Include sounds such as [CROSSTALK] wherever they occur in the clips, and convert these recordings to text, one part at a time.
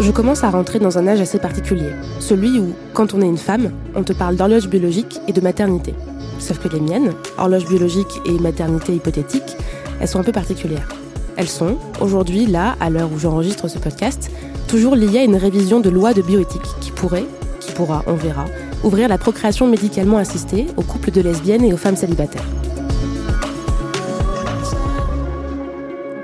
Je commence à rentrer dans un âge assez particulier, celui où, quand on est une femme, on te parle d'horloge biologique et de maternité. Sauf que les miennes, horloge biologique et maternité hypothétique, elles sont un peu particulières. Elles sont, aujourd'hui, là, à l'heure où j'enregistre ce podcast, toujours liées à une révision de loi de bioéthique qui pourrait, qui pourra, on verra, ouvrir la procréation médicalement assistée aux couples de lesbiennes et aux femmes célibataires.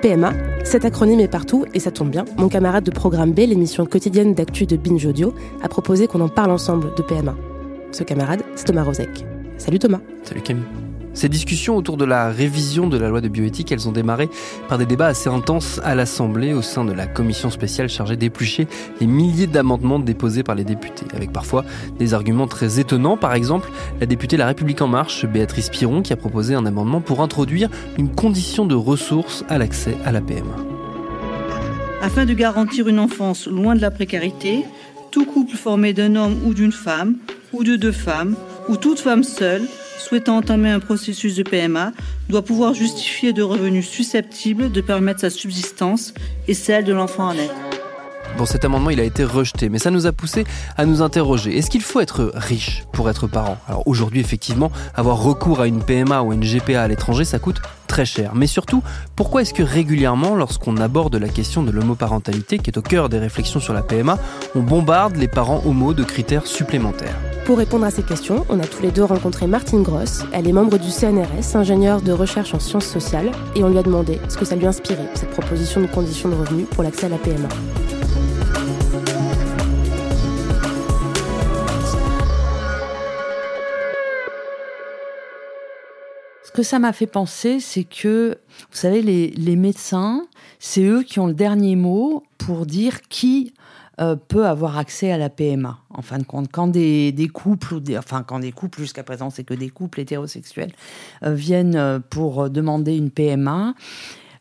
PMA, cet acronyme est partout et ça tombe bien. Mon camarade de programme B, l'émission quotidienne d'actu de Binge Audio, a proposé qu'on en parle ensemble de PMA. Ce camarade, c'est Thomas Rozek. Salut Thomas. Salut Camille. Ces discussions autour de la révision de la loi de bioéthique, elles ont démarré par des débats assez intenses à l'Assemblée au sein de la commission spéciale chargée d'éplucher les milliers d'amendements déposés par les députés, avec parfois des arguments très étonnants. Par exemple, la députée La République En Marche, Béatrice Piron, qui a proposé un amendement pour introduire une condition de ressources à l'accès à la PMA. Afin de garantir une enfance loin de la précarité, tout couple formé d'un homme ou d'une femme, ou de deux femmes, ou toute femme seule, souhaitant entamer un processus de PMA doit pouvoir justifier de revenus susceptibles de permettre sa subsistance et celle de l'enfant en naître. Bon, cet amendement, il a été rejeté, mais ça nous a poussé à nous interroger. Est-ce qu'il faut être riche pour être parent? Alors aujourd'hui, effectivement, avoir recours à une PMA ou une GPA à l'étranger, ça coûte Mais surtout, pourquoi est-ce que régulièrement, lorsqu'on aborde la question de l'homoparentalité, qui est au cœur des réflexions sur la PMA, on bombarde les parents homo de critères supplémentaires? Pour répondre à ces questions, on a tous les deux rencontré Martine Gross. Elle est membre du CNRS, ingénieure de recherche en sciences sociales, et on lui a demandé ce que ça lui inspirait, cette proposition de conditions de revenus pour l'accès à la PMA. Que ça m'a fait penser, c'est que, vous savez, les, médecins, c'est eux qui ont le dernier mot pour dire qui euh, peut avoir accès à la PMA. En fin de compte, quand des, couples, ou enfin quand des couples, jusqu'à présent c'est que des couples hétérosexuels, euh, viennent euh, pour demander une PMA,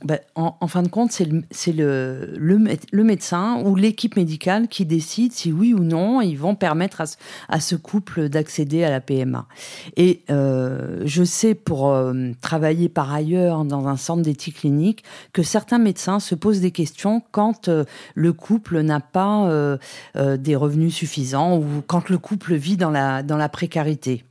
bah, en, fin de compte, c'est le, le, médecin ou l'équipe médicale qui décide si oui ou non ils vont permettre à, ce couple d'accéder à la PMA. Et euh, je sais pour euh, travailler par ailleurs dans un centre d'éthique clinique que certains médecins se posent des questions quand euh, le couple n'a pas des revenus suffisants ou quand le couple vit dans la, dans la précarité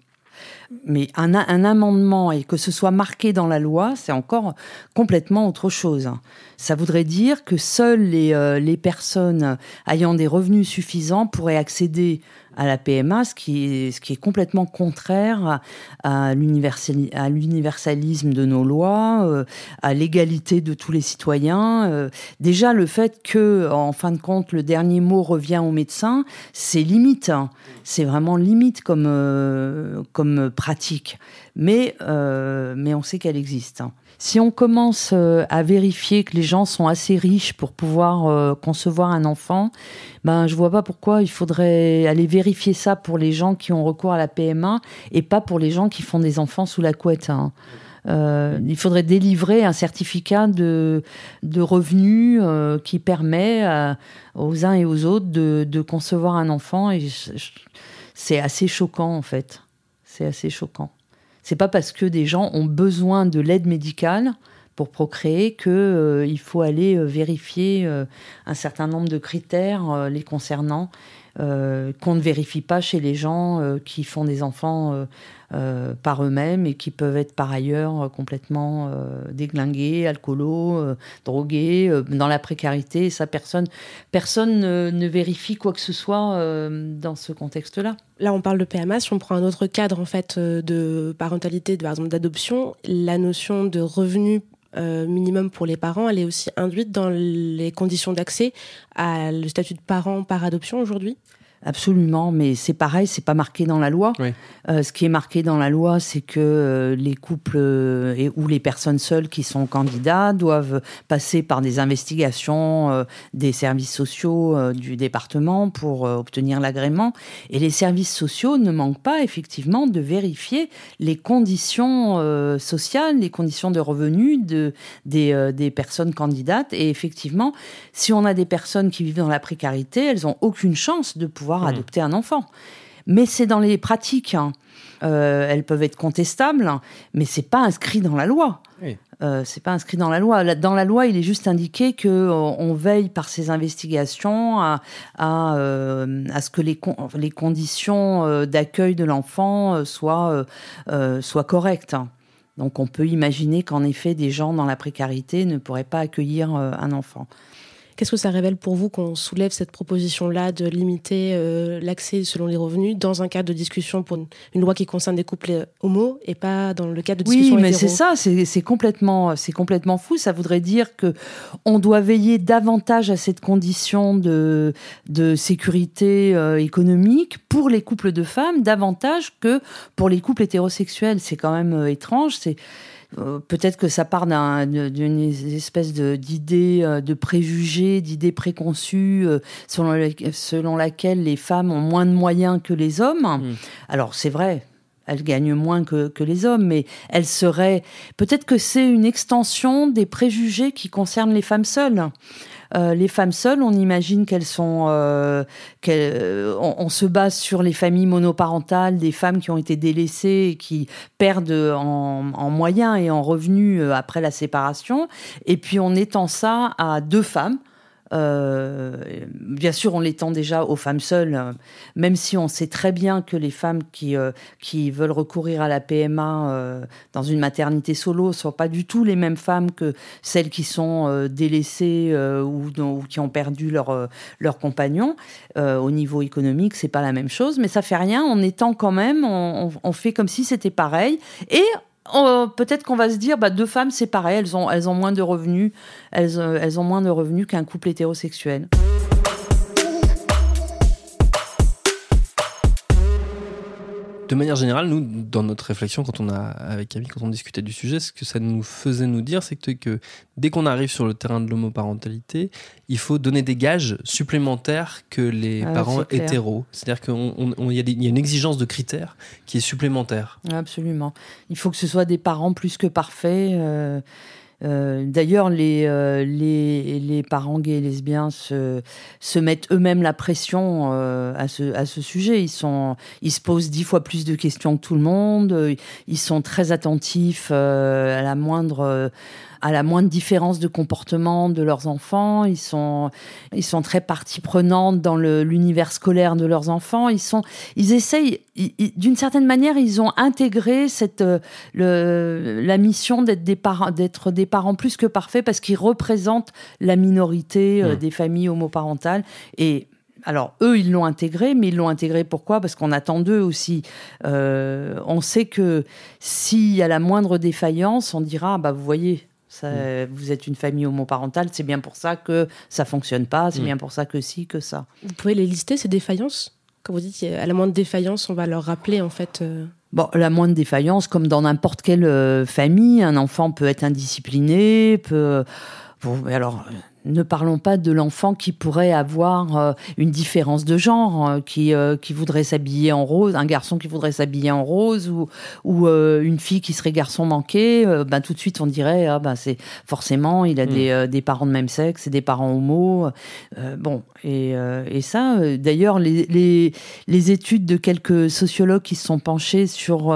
mais un, amendement et que ce soit marqué dans la loi, c'est encore complètement autre chose. Ça voudrait dire que seules les, euh, personnes ayant des revenus suffisants pourraient accéder à la PMA, ce qui est, ce qui est complètement contraire à l'universalisme de nos lois, euh, à l'égalité de tous les citoyens. Euh, déjà, le fait que, en fin de compte, le dernier mot revient au médecin, c'est limite. Hein. C'est vraiment limite comme, euh, comme pratique. Mais, mais on sait qu'elle existe. Hein. Si on commence à vérifier que les gens sont assez riches pour pouvoir concevoir un enfant, ben je vois pas pourquoi il faudrait aller vérifier ça pour les gens qui ont recours à la PMA et pas pour les gens qui font des enfants sous la couette. Hein. Euh, il faudrait délivrer un certificat de, de revenus euh, qui permet euh, aux uns et aux autres de, de concevoir un enfant. Et c'est assez choquant en fait. C'est assez choquant. C'est pas parce que des gens ont besoin de l'aide médicale pour procréer qu'il euh, faut aller euh, vérifier euh, un certain nombre de critères les concernant qu'on ne vérifie pas chez les gens qui font des enfants par eux-mêmes et qui peuvent être par ailleurs complètement déglingués, alcoolos, drogués, dans la précarité. ça, personne, personne ne, vérifie quoi que ce soit dans ce contexte-là. Là, on parle de PMA. Si on prend un autre cadre en fait de parentalité, par exemple d'adoption, la notion de revenu euh, minimum pour les parents, elle est aussi induite dans les conditions d'accès à le statut de parent par adoption aujourd'hui? Absolument, mais c'est pareil, c'est pas marqué dans la loi. Euh, ce qui est marqué dans la loi, c'est que euh, les couples euh, et, ou les personnes seules qui sont candidats doivent passer par des investigations des services sociaux du département pour obtenir l'agrément. Et les services sociaux ne manquent pas effectivement de vérifier les conditions sociales, les conditions de revenus de, des, des personnes candidates. Et effectivement, si on a des personnes qui vivent dans la précarité, elles ont aucune chance de pouvoir Mmh. adopter un enfant. mais c'est dans les pratiques. Hein. Euh, elles peuvent être contestables, mais c'est pas inscrit dans la loi. Euh, c'est pas inscrit dans la loi. Dans la loi, il est juste indiqué que euh, on veille par ces investigations à, à, ce que les, les conditions d'accueil de l'enfant soient, soient correctes. Donc on peut imaginer qu'en effet, des gens dans la précarité ne pourraient pas accueillir un enfant. Qu'est-ce que ça révèle pour vous qu'on soulève cette proposition-là de limiter euh, l'accès selon les revenus dans un cadre de discussion pour une, loi qui concerne des couples euh, homo et pas dans le cadre de discussion Oui, mais c'est ça, c'est complètement, c'est complètement fou. Ça voudrait dire que on doit veiller davantage à cette condition de de sécurité euh, économique pour les couples de femmes davantage que pour les couples hétérosexuels. C'est quand même étrange. C'est euh, peut-être que ça part d'une espèce d'idée, de, euh, de préjugés, d'idées préconçues euh, selon, selon laquelle les femmes ont moins de moyens que les hommes. Hmm. Alors c'est vrai, elles gagnent moins que, que, les hommes, mais elles seraient... Peut-être que c'est une extension des préjugés qui concernent les femmes seules. Euh, les femmes seules, on imagine qu'elles sont, euh, euh, on, se base sur les familles monoparentales, des femmes qui ont été délaissées et qui perdent en, en moyens et en revenus après la séparation. Et puis on étend ça à deux femmes. Euh, bien sûr, on l'étend déjà aux femmes seules, euh, même si on sait très bien que les femmes qui, euh, qui veulent recourir à la PMA dans une maternité solo ne sont pas du tout les mêmes femmes que celles qui sont délaissées ou, qui ont perdu leur, leur compagnon. au niveau économique, c'est pas la même chose, mais ça fait rien. On étend quand même, on, on fait comme si c'était pareil. Et peut-être qu'on va se dire, bah, deux femmes, c'est pareil, elles ont, elles ont moins de revenus, elles, euh, elles ont moins de revenus qu'un couple hétérosexuel. De manière générale, nous, dans notre réflexion, quand on a, avec Camille, quand on discutait du sujet, ce que ça nous faisait nous dire, c'est que, dès qu'on arrive sur le terrain de l'homoparentalité, il faut donner des gages supplémentaires que les ah, parents hétéros. C'est-à-dire qu'il y, y, a une exigence de critères qui est supplémentaire. Absolument. Il faut que ce soit des parents plus que parfaits. Euh, euh, d'ailleurs, les, euh, les, les, parents gays et lesbiens se, se mettent eux-mêmes la pression euh, à, ce, à ce sujet. Ils, sont, ils se posent dix fois plus de questions que tout le monde. Ils sont très attentifs à la moindre à la moindre différence de comportement de leurs enfants. Ils sont, ils sont très partie prenante dans l'univers scolaire de leurs enfants. Ils sont, ils essayent, d'une certaine manière, ils ont intégré cette, euh, le, la mission d'être des parents, d'être des parents plus que parfaits parce qu'ils représentent la minorité euh, mmh. des familles homoparentales et alors eux, ils l'ont intégré, mais ils l'ont intégré pourquoi? Parce qu'on attend d'eux aussi. Euh, on sait que s'il y a la moindre défaillance, on dira, bah vous voyez, Mm. Vous êtes une famille homoparentale, c'est bien pour ça que ça fonctionne pas, c'est mm. bien pour ça que si, que ça. Vous pouvez les lister, ces défaillances? Quand vous dites à la moindre défaillance, on va leur rappeler en fait. Euh, bon, la moindre défaillance, comme dans n'importe quelle euh, famille, un enfant peut être indiscipliné, peut. Bon, alors, ne parlons pas de l'enfant qui pourrait avoir euh, une différence de genre, euh, qui, euh, qui voudrait s'habiller en rose, un garçon qui voudrait s'habiller en rose ou, ou une fille qui serait garçon manqué, ben, tout de suite on dirait ah ben c'est forcément il a hmm. des, des, parents de même sexe et des parents homo. bon, et, et ça, d'ailleurs, les, les, les, études de quelques sociologues qui se sont penchés sur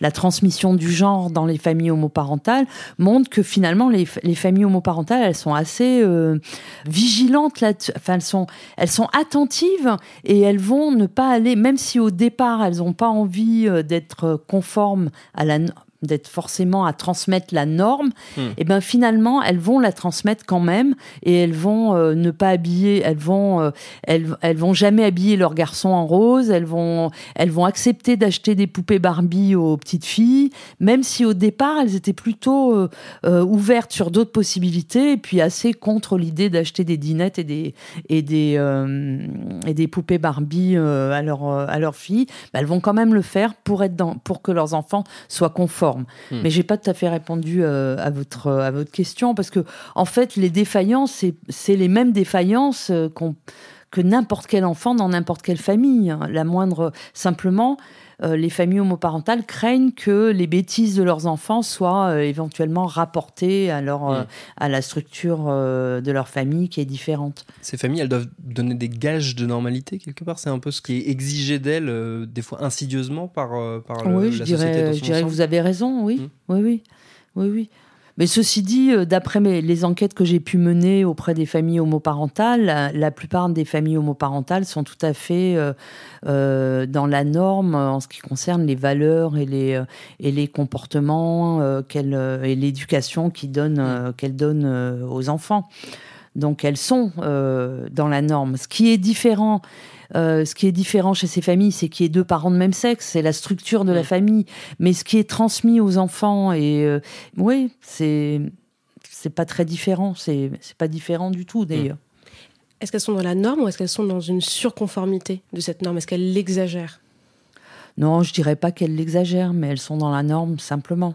la transmission du genre dans les familles homoparentales montrent que finalement les, les familles homoparentales, elles sont assez euh, vigilantes là enfin elles sont elles sont attentives et elles vont ne pas aller même si au départ elles n'ont pas envie euh, d'être conformes à la d'être forcément à transmettre la norme, hmm. et eh ben finalement elles vont la transmettre quand même et elles vont euh, ne pas habiller, elles vont euh, elles, elles vont jamais habiller leurs garçons en rose, elles vont elles vont accepter d'acheter des poupées Barbie aux petites filles, même si au départ elles étaient plutôt euh, ouvertes sur d'autres possibilités et puis assez contre l'idée d'acheter des dinettes et des et des et des poupées Barbie à leur à leurs filles, ben, elles vont quand même le faire pour être dans pour que leurs enfants soient conformes Hmm. Mais j'ai pas tout à fait répondu euh, à votre à votre question parce que en fait les défaillances c'est les mêmes défaillances euh, que n'importe quel enfant dans n'importe quelle famille. Hein. La moindre simplement euh, les familles homoparentales craignent que les bêtises de leurs enfants soient euh, éventuellement rapportées à, leur, euh, Mm. à la structure de leur famille qui est différente. Ces familles, elles doivent donner des gages de normalité quelque part. C'est un peu ce qui est exigé d'elles, des fois insidieusement par, par le- oui, la je société dirais, je dirais que vous avez raison, oui. Mm. Oui, oui. Oui, oui. Mais ceci dit, euh, d'après les enquêtes que j'ai pu mener auprès des familles homoparentales, la, la plupart des familles homoparentales sont tout à fait euh, euh, dans la norme en ce qui concerne les valeurs et les, et les comportements euh, et l'éducation donnent, euh, qu'elles donnent aux enfants. Donc elles sont dans la norme. Ce qui est différent, euh, ce qui est différent chez ces familles, c'est qu'il y ait deux parents de même sexe, c'est la structure de la Mm. famille. Mais ce qui est transmis aux enfants et euh, oui, c'est c'est pas très différent. C'est c'est pas différent du tout d'ailleurs. Est-ce qu'elles sont dans la norme ou est-ce qu'elles sont dans une surconformité de cette norme? Est-ce qu'elles l'exagèrent? Non, je dirais pas qu'elles l'exagèrent, mais elles sont dans la norme simplement.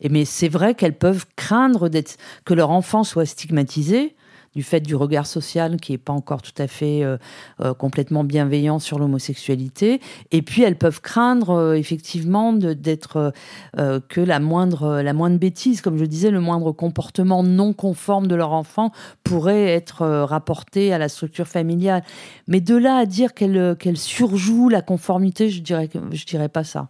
Et mais c'est vrai qu'elles peuvent craindre que leur enfant soit stigmatisé du fait du regard social qui n'est pas encore tout à fait euh, euh, complètement bienveillant sur l'homosexualité. Et puis elles peuvent craindre euh, effectivement d'être que la moindre la moindre bêtise, comme je disais, le moindre comportement non conforme de leur enfant pourrait être rapporté à la structure familiale. Mais de là à dire qu'elle qu'elle surjoue la conformité, je dirais je dirais pas ça.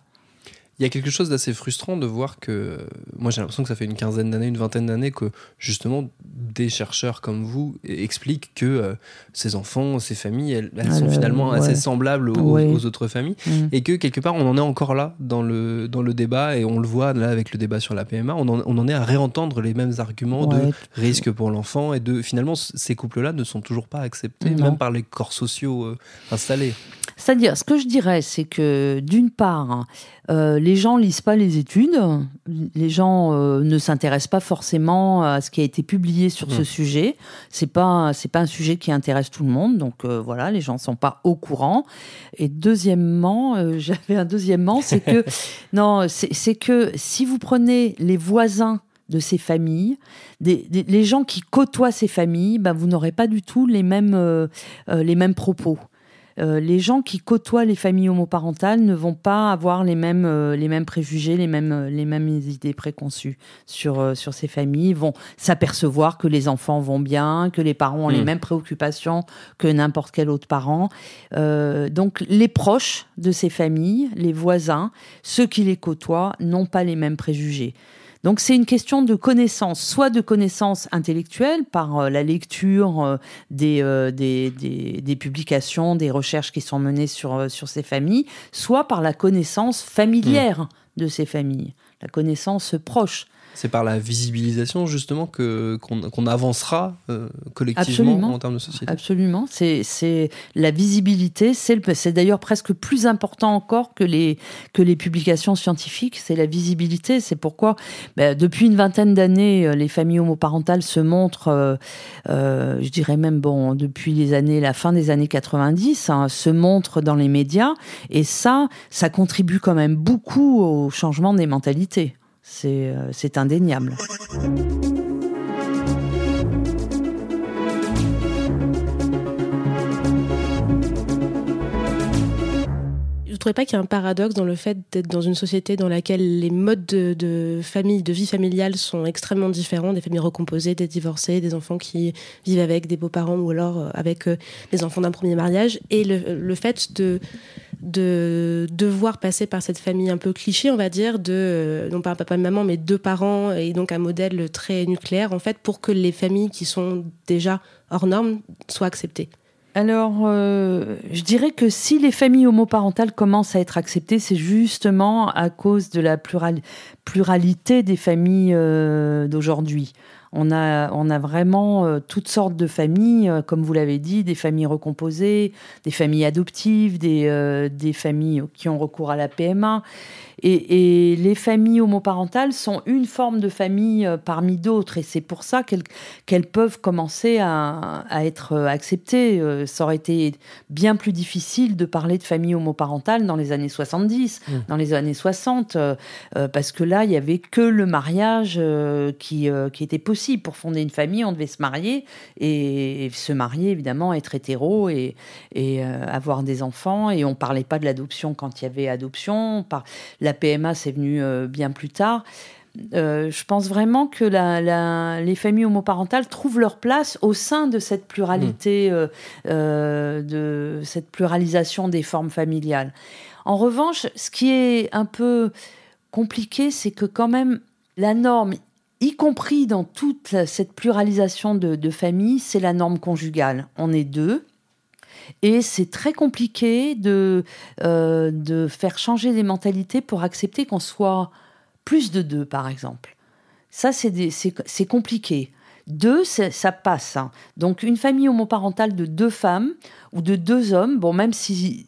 Il y a quelque chose d'assez frustrant de voir que. Moi, j'ai l'impression que ça fait une quinzaine d'années, une vingtaine d'années que, justement, des chercheurs comme vous expliquent que euh, ces enfants, ces familles, elles, elles Ah, sont le- finalement ouais. assez semblables aux, Ouais. aux autres familles. Mm. Et que, quelque part, on en est encore là dans le, dans le débat, et on le voit là avec le débat sur la PMA, on en, on en est à réentendre les mêmes arguments de risque pour l'enfant, et de. Finalement, ces couples-là ne sont toujours pas acceptés, Non. même par les corps sociaux euh, installés. C'est-à-dire, ce que je dirais, c'est que d'une part, euh, les gens lisent pas les études, les gens euh, ne s'intéressent pas forcément à ce qui a été publié sur ce Mhm. sujet. C'est pas c'est pas un sujet qui intéresse tout le monde, donc euh, voilà, les gens sont pas au courant. Et deuxièmement, [LAUGHS] j'avais un deuxièmement, c'est que [LAUGHS] non, c'est que si vous prenez les voisins de ces familles, des, des- les gens qui côtoient ces familles, ben, vous n'aurez pas du tout les mêmes, euh, les mêmes propos. Euh, les gens qui côtoient les familles homoparentales ne vont pas avoir les mêmes, euh, les mêmes préjugés, les mêmes, euh, les mêmes idées préconçues sur, euh, sur ces familles. Ils vont s'apercevoir que les enfants vont bien, que les parents ont les Mm. mêmes préoccupations que n'importe quel autre parent. Donc les proches de ces familles, les voisins, ceux qui les côtoient, n'ont pas les mêmes préjugés. Donc c'est une question de connaissance, soit de connaissance intellectuelle par euh, la lecture euh, des, euh, des, des, des publications, des recherches qui sont menées sur, sur ces familles, soit par la connaissance familière de ces familles, la connaissance proche. C'est par la visibilisation, justement, que, qu'on, avancera euh, collectivement Absolument. en termes de société. Absolument, c'est la visibilité, c'est le- c'est d'ailleurs presque plus important encore que les que les publications scientifiques, c'est la visibilité. C'est pourquoi ben, depuis une vingtaine d'années, euh, les familles homoparentales se montrent, euh, euh, je dirais même bon depuis les années la fin des années 90, hein, se montrent dans les médias et ça, ça contribue quand même beaucoup au changement des mentalités. C'est euh, c'est indéniable. Vous ne trouvez pas qu'il y a un paradoxe dans le fait d'être dans une société dans laquelle les modes de, famille, de vie familiale sont extrêmement différents, des familles recomposées, des divorcés, des enfants qui vivent avec des beaux-parents ou alors euh, avec euh, les enfants d'un premier mariage, et le fait de, de devoir passer par cette famille un peu cliché, on va dire, de euh, non pas un papa et maman, mais deux parents, et donc un modèle très nucléaire, en fait, pour que les familles qui sont déjà hors normes soient acceptées. Alors, euh, je dirais que si les familles homoparentales commencent à être acceptées, c'est justement à cause de la plural- pluralité des familles euh, d'aujourd'hui. On a, on a vraiment euh, toutes sortes de familles, euh, comme vous l'avez dit, des familles recomposées, des familles adoptives, des, euh, des familles qui ont recours à la PMA. Et, les familles homoparentales sont une forme de famille euh, parmi d'autres, et c'est pour ça qu'elles peuvent commencer à, être acceptées. Euh, ça aurait été bien plus difficile de parler de famille homoparentale dans les années 70, mmh. dans les années 60, euh, parce que là, il y avait que le mariage qui, qui était possible. Pour fonder une famille, on devait se marier, et, se marier, évidemment, être hétéro et, et avoir des enfants, et on parlait pas de l'adoption quand il y avait adoption. Par... La PMA, c'est venu euh, bien plus tard. Euh, je pense vraiment que les familles homoparentales trouvent leur place au sein de cette pluralité, mmh. euh, de cette pluralisation des formes familiales. En revanche, ce qui est un peu compliqué, c'est que quand même la norme, y compris dans toute cette pluralisation de, de familles, c'est la norme conjugale. On est deux. Et c'est très compliqué de, euh, de faire changer les mentalités pour accepter qu'on soit plus de deux, par exemple. Ça, c'est compliqué. Deux, ça passe. Hein. Donc, une famille homoparentale de deux femmes ou de deux hommes, bon, même si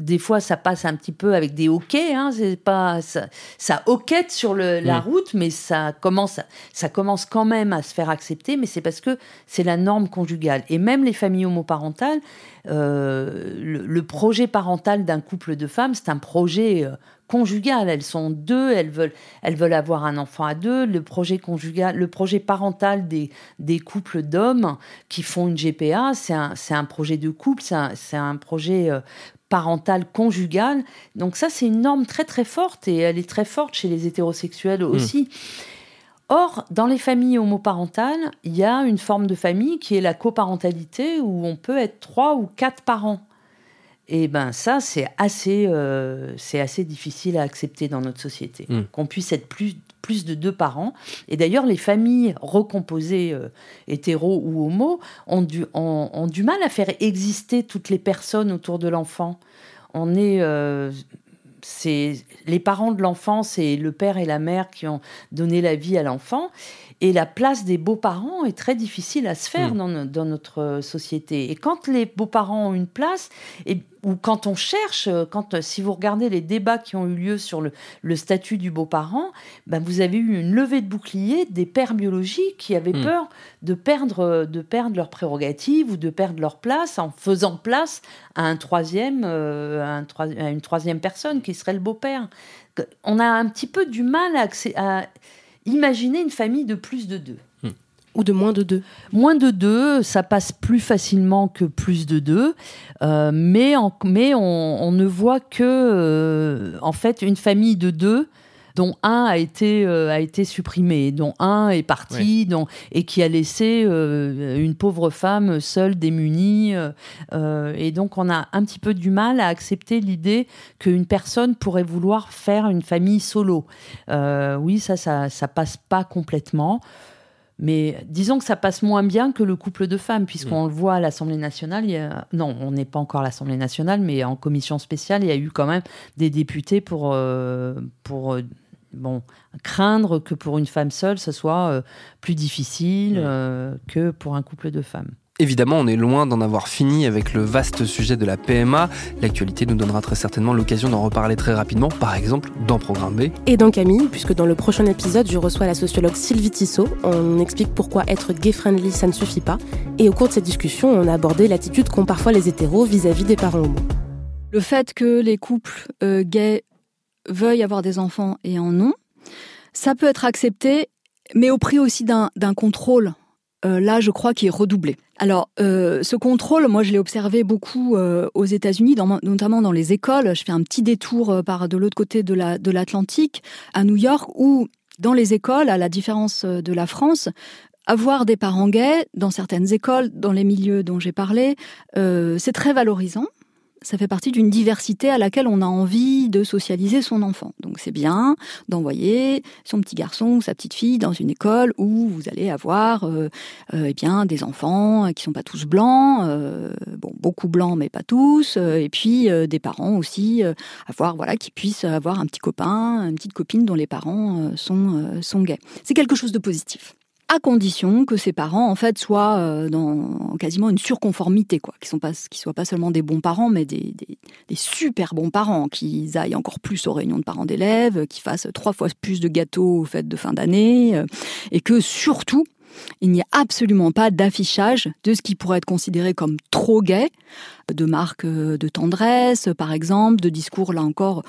des fois, ça passe un petit peu avec des hoquets. Hein, c'est pas ça, ça hoquette sur la route, mais ça commence, ça commence quand même à se faire accepter. Mais c'est parce que c'est la norme conjugale. Et même les familles homoparentales, euh, le, projet parental d'un couple de femmes, c'est un projet euh, conjugal. Elles sont deux, elles veulent, elles veulent avoir un enfant à deux. Le projet conjugal, le projet parental des, des couples d'hommes qui font une GPA, c'est un, un, projet de couple, c'est un, un, projet euh, parentale conjugale. Donc ça, c'est une norme très très forte et elle est très forte chez les hétérosexuels hmm. aussi. Or, dans les familles homoparentales, il y a une forme de famille qui est la coparentalité où on peut être trois ou quatre parents. Et ben ça, c'est assez, euh, c'est assez difficile à accepter dans notre société, hmm. qu'on puisse être plus, plus de deux parents. Et d'ailleurs, les familles recomposées, euh, hétéro ou homo, ont du, ont, du mal à faire exister toutes les personnes autour de l'enfant. On est, euh, c'est les parents de l'enfant, c'est le père et la mère qui ont donné la vie à l'enfant. Et la place des beaux-parents est très difficile à se faire hmm. dans, notre société. Et quand les beaux-parents ont une place, et, ou quand on cherche, quand, si vous regardez les débats qui ont eu lieu sur le, statut du beau-parent, ben vous avez eu une levée de bouclier des pères biologiques qui avaient hmm. peur de perdre, de perdre leurs prérogatives ou de perdre leur place en faisant place à, un troisième, euh, à, une troisième personne qui serait le beau-père. On a un petit peu du mal à, à Imaginez une famille de plus de deux. Ou de moins de deux? Moins de deux, ça passe plus facilement que plus de deux, euh, mais, mais on, ne voit que, euh, en fait, une famille de deux dont un a été, euh, a été supprimé, dont un est parti, dont, et qui a laissé euh, une pauvre femme seule, démunie. Euh, et donc, on a un petit peu du mal à accepter l'idée qu'une personne pourrait vouloir faire une famille solo. oui, ça, ça, ça passe pas complètement. Mais disons que ça passe moins bien que le couple de femmes, puisqu'on mm. le voit à l'Assemblée nationale. Il y a... Non, on n'est pas encore à l'Assemblée nationale, mais en commission spéciale, il y a eu quand même des députés pour, pour bon, craindre que pour une femme seule, ce soit euh, plus difficile euh, que pour un couple de femmes. Évidemment, on est loin d'en avoir fini avec le vaste sujet de la PMA. L'actualité nous donnera très certainement l'occasion d'en reparler très rapidement, par exemple dans Programme B. Et dans Camille, puisque dans le prochain épisode, je reçois la sociologue Sylvie Tissot. On explique pourquoi être gay-friendly, ça ne suffit pas. Et au cours de cette discussion, on a abordé l'attitude qu'ont parfois les hétéros vis-à-vis des parents homo. Le fait que les couples euh, gays veuillent avoir des enfants et en ont, ça peut être accepté, mais au prix aussi d'un contrôle. Euh, là, je crois qu'il est redoublé. Alors, euh, ce contrôle, moi, je l'ai observé beaucoup euh, aux États-Unis, notamment dans les écoles. Je fais un petit détour par de l'autre côté de l'Atlantique, à New York, où dans les écoles, à la différence de la France, avoir des parents gays dans certaines écoles, dans les milieux dont j'ai parlé, c'est très valorisant ça fait partie d'une diversité à laquelle on a envie de socialiser son enfant. Donc c'est bien d'envoyer son petit garçon ou sa petite fille dans une école où vous allez avoir euh, euh, eh bien des enfants qui sont pas tous blancs, euh, bon beaucoup blancs mais pas tous, et puis des parents aussi avoir voilà qui puissent avoir un petit copain, une petite copine dont les parents sont sont gays. C'est quelque chose de positif. À condition que ses parents en fait soient euh, dans quasiment une surconformité quoi, qui sont soient pas seulement des bons parents mais des, des, des super bons parents, qu'ils aillent encore plus aux réunions de parents d'élèves, qu'ils fassent trois fois plus de gâteaux aux fêtes de fin d'année euh, et que surtout il n'y a absolument pas d'affichage de ce qui pourrait être considéré comme trop gay, de marques euh, de tendresse, par exemple, de discours là encore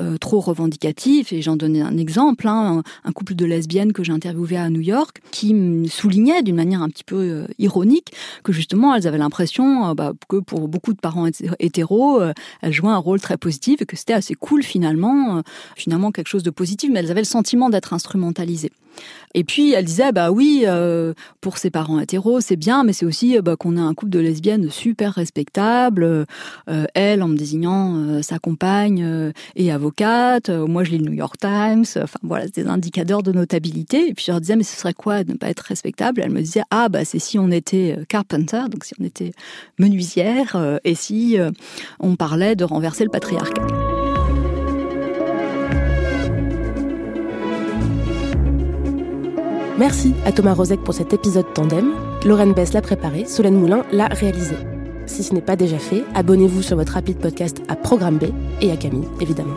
euh, trop revendicatifs. Et j'en donnais un exemple, hein, un, couple de lesbiennes que j'ai interviewé à New York, qui soulignait d'une manière un petit peu euh, ironique que justement elles avaient l'impression bah, que pour beaucoup de parents hétéros, elles jouaient un rôle très positif et que c'était assez cool finalement, finalement quelque chose de positif, mais elles avaient le sentiment d'être instrumentalisées. Et puis elle disait bah oui, pour ses parents hétéros c'est bien, mais c'est aussi bah, qu'on a un couple de lesbiennes super respectable euh, elle en me désignant euh, sa compagne euh, et avocate. moi, je lis le New York Times. Enfin, voilà, des indicateurs de notabilité. Et puis je leur disais, mais ce serait quoi de ne pas être respectable? Elle me disait, ah bah c'est si on était carpenter, donc si on était menuisière, et si on parlait de renverser le patriarcat. Merci à Thomas Rozek pour cet épisode tandem. Lorraine Bess l'a préparé, Solène Moulin l'a réalisé. Si ce n'est pas déjà fait, abonnez-vous sur votre rapide podcast à Programme B et à Camille, évidemment.